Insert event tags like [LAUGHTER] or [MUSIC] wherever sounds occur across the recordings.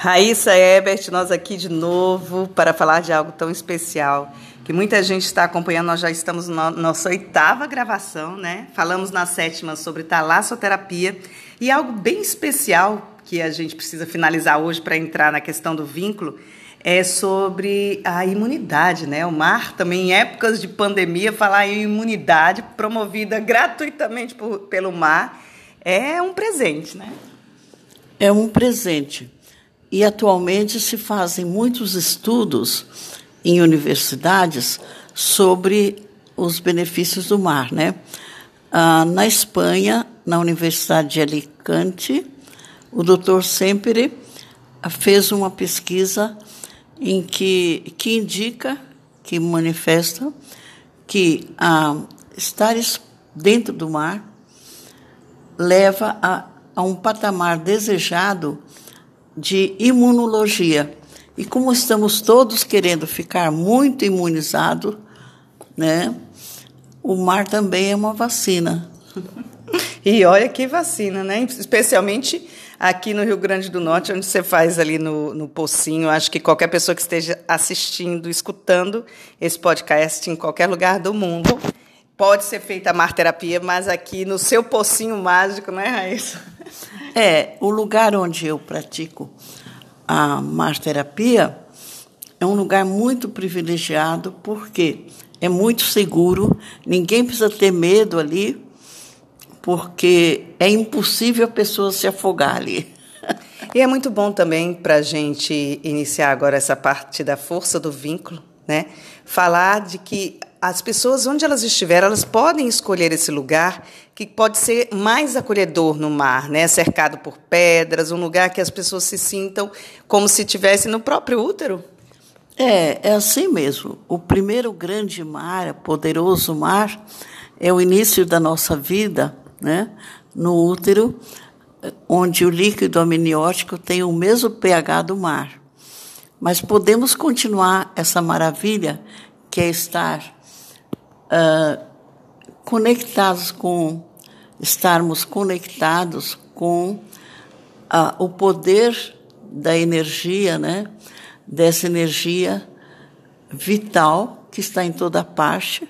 Raíssa Ebert, nós aqui de novo para falar de algo tão especial que muita gente está acompanhando. Nós já estamos na nossa oitava gravação, né? Falamos na sétima sobre talassoterapia e algo bem especial que a gente precisa finalizar hoje para entrar na questão do vínculo é sobre a imunidade, né? O mar também em épocas de pandemia falar em imunidade promovida gratuitamente por, pelo mar é um presente, né? É um presente. E atualmente se fazem muitos estudos em universidades sobre os benefícios do mar, né? Ah, na Espanha, na Universidade de Alicante, o doutor Sempre fez uma pesquisa em que, que indica, que manifesta que ah, estar dentro do mar leva a, a um patamar desejado de imunologia. E como estamos todos querendo ficar muito imunizados, né, o mar também é uma vacina. [LAUGHS] E olha que vacina, né? Especialmente aqui no Rio Grande do Norte, onde você faz ali no, no Pocinho. Acho que qualquer pessoa que esteja assistindo, escutando esse podcast em qualquer lugar do mundo, pode ser feita a marterapia, mas aqui no seu Pocinho Mágico, não é, Raíssa? É, o lugar onde eu pratico a marterapia é um lugar muito privilegiado, porque é muito seguro, ninguém precisa ter medo ali, porque é impossível a pessoa se afogar ali. [LAUGHS] E é muito bom também para a gente iniciar agora essa parte da força do vínculo, né? Falar de que as pessoas, onde elas estiverem, elas podem escolher esse lugar que pode ser mais acolhedor no mar, né? cercado por pedras, um lugar que as pessoas se sintam como se estivessem no próprio útero. É, é assim mesmo. O primeiro grande mar, poderoso mar, é o início da nossa vida, né? no útero, onde o líquido amniótico tem o mesmo pH do mar. Mas podemos continuar essa maravilha que é estar uh, conectados com, estarmos conectados com uh, o poder da energia, né? Dessa energia vital que está em toda parte,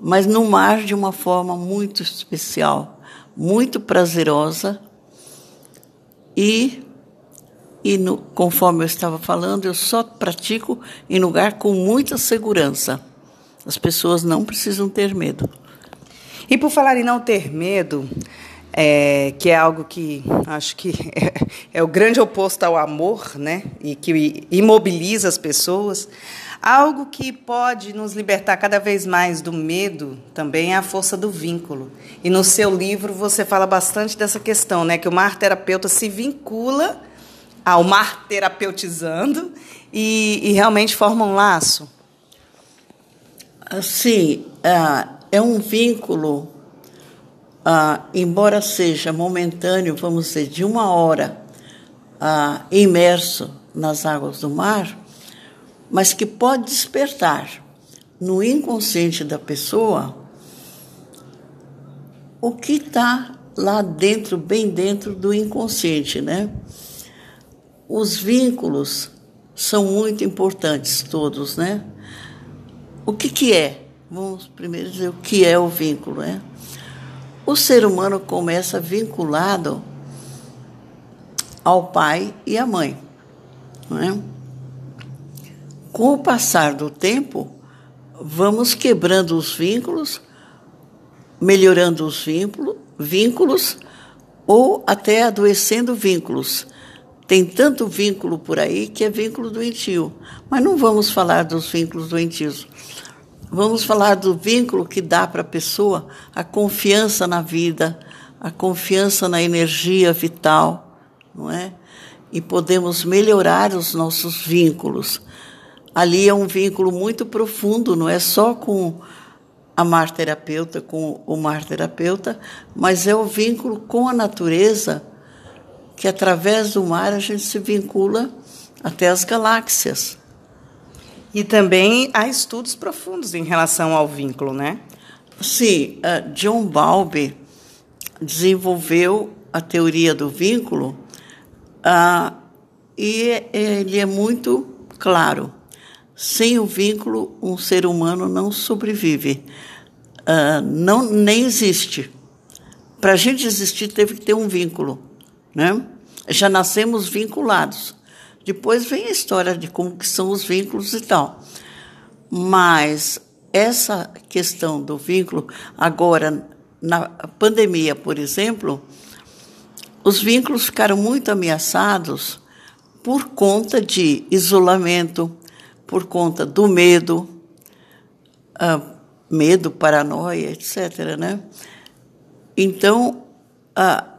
mas no mar de uma forma muito especial, muito prazerosa e e no, conforme eu estava falando, eu só pratico em lugar com muita segurança. As pessoas não precisam ter medo. E por falar em não ter medo, é, que é algo que acho que [LAUGHS] é, é, o grande oposto ao amor, né? E que imobiliza as pessoas. Algo que pode nos libertar cada vez mais do medo também é a força do vínculo. E no seu livro você fala bastante dessa questão, né? Que o mar terapeuta se vincula ao mar terapeutizando e, e realmente forma um laço. Sim, é, é um vínculo, ah, embora seja momentâneo, vamos dizer, de uma hora ah, imerso nas águas do mar, mas que pode despertar no inconsciente da pessoa o que está lá dentro, bem dentro do inconsciente, né? Os vínculos são muito importantes, todos, né? O que, que é? Vamos primeiro dizer o que é o vínculo, né? O ser humano começa vinculado ao pai e à mãe, não é? Com o passar do tempo, vamos quebrando os vínculos, melhorando os vínculos, vínculos ou até adoecendo vínculos. Tem tanto vínculo por aí que é vínculo doentio. Mas não vamos falar dos vínculos doentios. Vamos falar do vínculo que dá para a pessoa a confiança na vida, a confiança na energia vital, não é? E podemos melhorar os nossos vínculos ali é um vínculo muito profundo, não é só com a mar terapeuta, com o mar terapeuta, mas é o vínculo com a natureza, que através do mar a gente se vincula até as galáxias. E também há estudos profundos em relação ao vínculo, né? Sim, uh, John Bowlby desenvolveu a teoria do vínculo uh, e ele é muito claro. Sem o vínculo, um ser humano não sobrevive, uh, não nem existe. Para a gente existir, teve que ter um vínculo, né? Já nascemos vinculados. Depois vem a história de como que são os vínculos e tal. Mas essa questão do vínculo, agora, na pandemia, por exemplo, os vínculos ficaram muito ameaçados por conta de isolamento, por conta do medo, uh, medo, paranoia, etc. Né? Então, uh,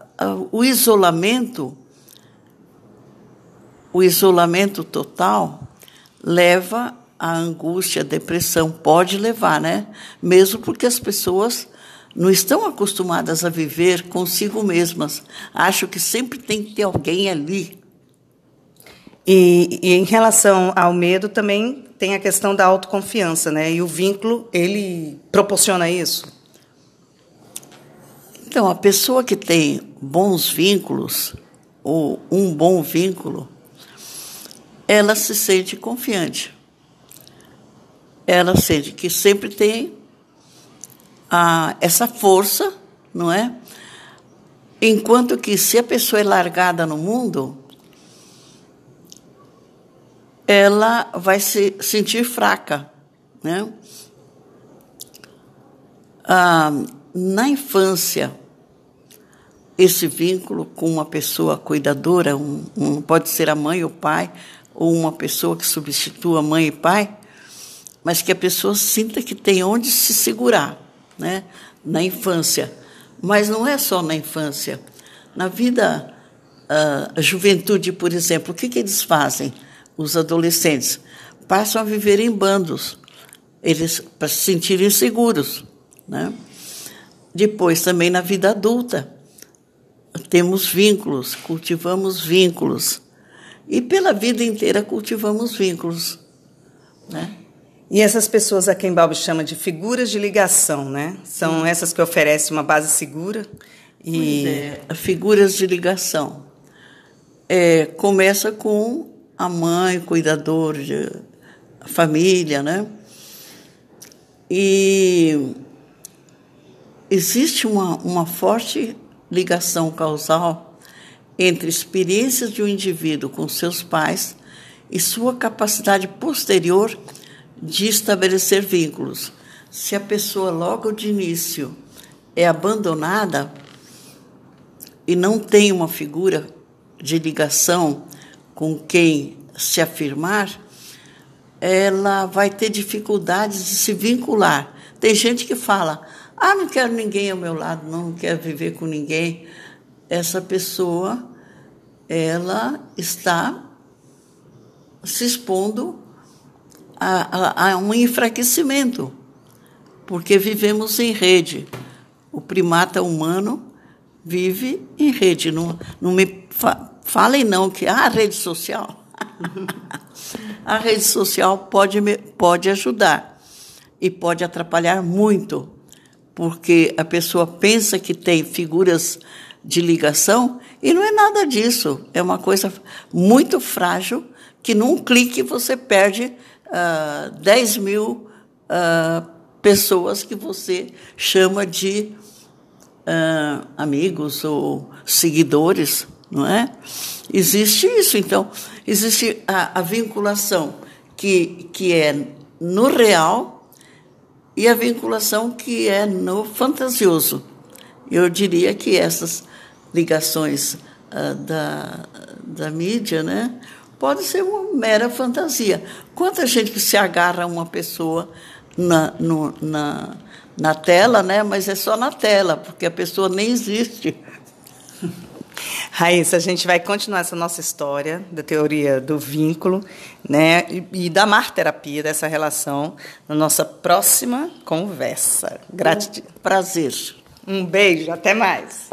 o isolamento, o isolamento total leva à angústia, à depressão, pode levar, né? Mesmo porque as pessoas não estão acostumadas a viver consigo mesmas. Acho que sempre tem que ter alguém ali e, e, em relação ao medo também tem a questão da autoconfiança, né? E o vínculo ele proporciona isso. Então a pessoa que tem bons vínculos ou um bom vínculo, ela se sente confiante. Ela sente que sempre tem a, essa força, não é? Enquanto que se a pessoa é largada no mundo, ela vai se sentir fraca. Né? Ah, na infância, esse vínculo com uma pessoa cuidadora, um, um, pode ser a mãe ou o pai, ou uma pessoa que substitua mãe e pai, mas que a pessoa sinta que tem onde se segurar né? na infância. Mas não é só na infância. Na vida, ah, a juventude, por exemplo, o que, que eles fazem? os adolescentes, passam a viver em bandos, eles para se sentirem seguros, né? Depois também na vida adulta temos vínculos, cultivamos vínculos e pela vida inteira cultivamos vínculos, né? E essas pessoas a quem Balbi chama de figuras de ligação, né? São Sim. essas que oferecem uma base segura e é, figuras de ligação. É, começa com a mãe, cuidador de família, né? E existe uma, uma forte ligação causal entre experiências de um indivíduo com seus pais e sua capacidade posterior de estabelecer vínculos. Se a pessoa logo de início é abandonada e não tem uma figura de ligação com quem se afirmar, ela vai ter dificuldades de se vincular. Tem gente que fala: ah, não quero ninguém ao meu lado, não, não quero viver com ninguém. Essa pessoa, ela está se expondo a, a, a um enfraquecimento, porque vivemos em rede. O primata humano vive em rede. Não, não me fa Falem não que ah, a rede social. [LAUGHS] a rede social pode, pode ajudar e pode atrapalhar muito, porque a pessoa pensa que tem figuras de ligação e não é nada disso. É uma coisa muito frágil que num clique você perde uh, 10 mil uh, pessoas que você chama de uh, amigos ou seguidores não é? Existe isso, então, existe a, a vinculação que, que é no real e a vinculação que é no fantasioso. Eu diria que essas ligações uh, da, da mídia, né, pode ser uma mera fantasia. Quanta gente que se agarra a uma pessoa na, no, na, na tela, né, mas é só na tela, porque a pessoa nem existe. Raíssa, a gente vai continuar essa nossa história da teoria do vínculo né, e, e da marterapia, dessa relação, na nossa próxima conversa. Gratidão. Um prazer. Um beijo, até mais.